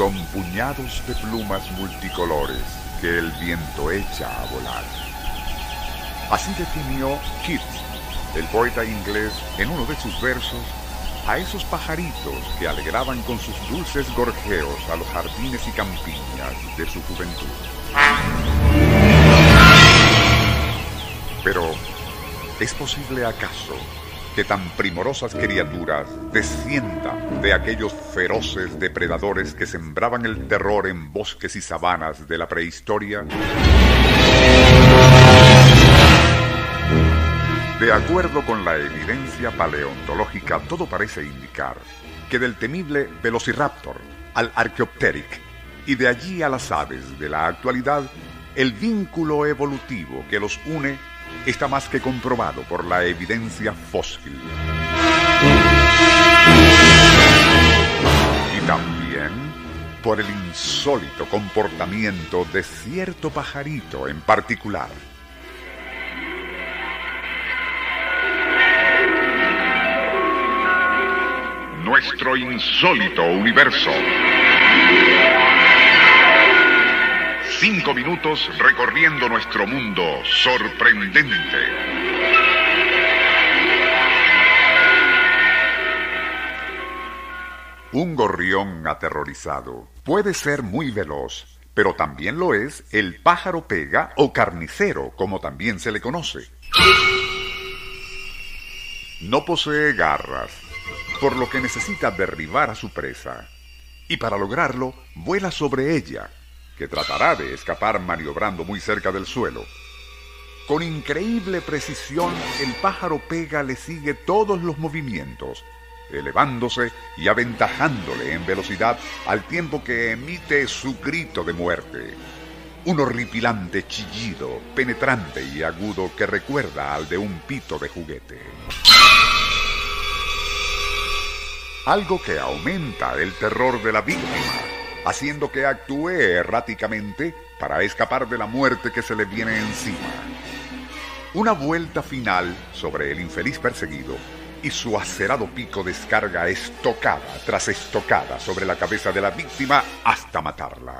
Son puñados de plumas multicolores que el viento echa a volar. Así definió Keats, el poeta inglés, en uno de sus versos, a esos pajaritos que alegraban con sus dulces gorjeos a los jardines y campiñas de su juventud. Pero, ¿es posible acaso que tan primorosas criaturas desciendan de aquellos feroces depredadores que sembraban el terror en bosques y sabanas de la prehistoria? De acuerdo con la evidencia paleontológica, todo parece indicar que del temible Velociraptor al Archaeopteryx y de allí a las aves de la actualidad, el vínculo evolutivo que los une está más que comprobado por la evidencia fósil. Y también por el insólito comportamiento de cierto pajarito en particular. Nuestro insólito universo. Cinco minutos recorriendo nuestro mundo sorprendente. Un gorrión aterrorizado puede ser muy veloz, pero también lo es el pájaro pega o carnicero, como también se le conoce. No posee garras, por lo que necesita derribar a su presa, y para lograrlo vuela sobre ella, que tratará de escapar maniobrando muy cerca del suelo. Con increíble precisión, el pájaro pega le sigue todos los movimientos, elevándose y aventajándole en velocidad al tiempo que emite su grito de muerte. Un horripilante chillido, penetrante y agudo que recuerda al de un pito de juguete. Algo que aumenta el terror de la víctima haciendo que actúe erráticamente para escapar de la muerte que se le viene encima. Una vuelta final sobre el infeliz perseguido y su acerado pico descarga estocada tras estocada sobre la cabeza de la víctima hasta matarla.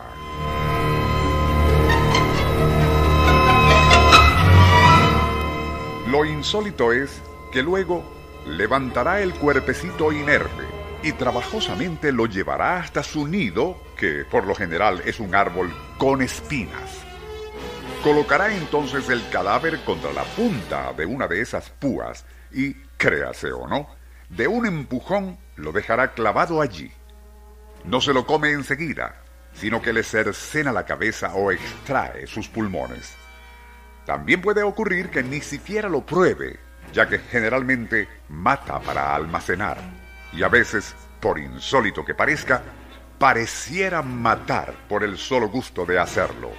Lo insólito es que luego levantará el cuerpecito inerte y trabajosamente lo llevará hasta su nido, que por lo general es un árbol con espinas. Colocará entonces el cadáver contra la punta de una de esas púas y, créase o no, de un empujón lo dejará clavado allí. No se lo come enseguida, sino que le cercena la cabeza o extrae sus pulmones. También puede ocurrir que ni siquiera lo pruebe, ya que generalmente mata para almacenar y a veces, por insólito que parezca, pareciera matar por el solo gusto de hacerlo,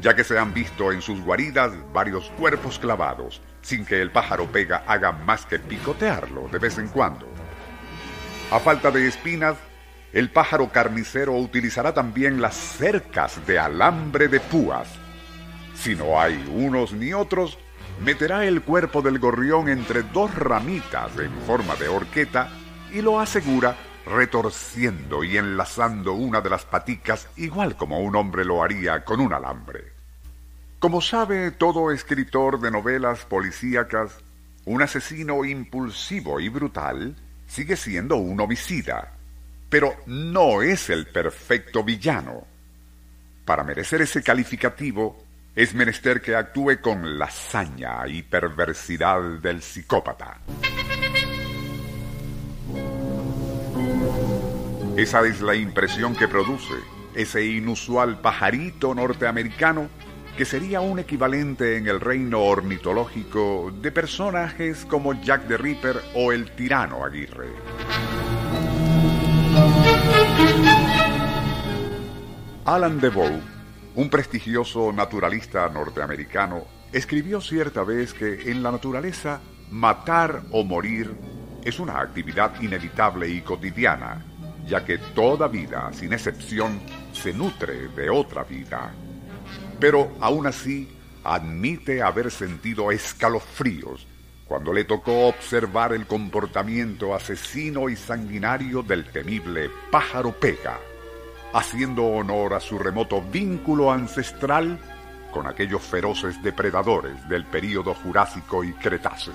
ya que se han visto en sus guaridas varios cuerpos clavados, sin que el pájaro pega haga más que picotearlo de vez en cuando. A falta de espinas, el pájaro carnicero utilizará también las cercas de alambre de púas. Si no hay unos ni otros, meterá el cuerpo del gorrión entre dos ramitas en forma de horqueta y lo asegura retorciendo y enlazando una de las paticas igual como un hombre lo haría con un alambre. Como sabe todo escritor de novelas policíacas, un asesino impulsivo y brutal sigue siendo un homicida, pero no es el perfecto villano. Para merecer ese calificativo, es menester que actúe con la saña y perversidad del psicópata. Esa es la impresión que produce ese inusual pajarito norteamericano que sería un equivalente en el reino ornitológico de personajes como Jack the Ripper o el tirano Aguirre. Alan DeVoe, un prestigioso naturalista norteamericano, escribió cierta vez que en la naturaleza matar o morir es una actividad inevitable y cotidiana, ya que toda vida, sin excepción, se nutre de otra vida. Pero aún así, admite haber sentido escalofríos cuando le tocó observar el comportamiento asesino y sanguinario del temible pájaro pega, haciendo honor a su remoto vínculo ancestral con aquellos feroces depredadores del período Jurásico y Cretáceo.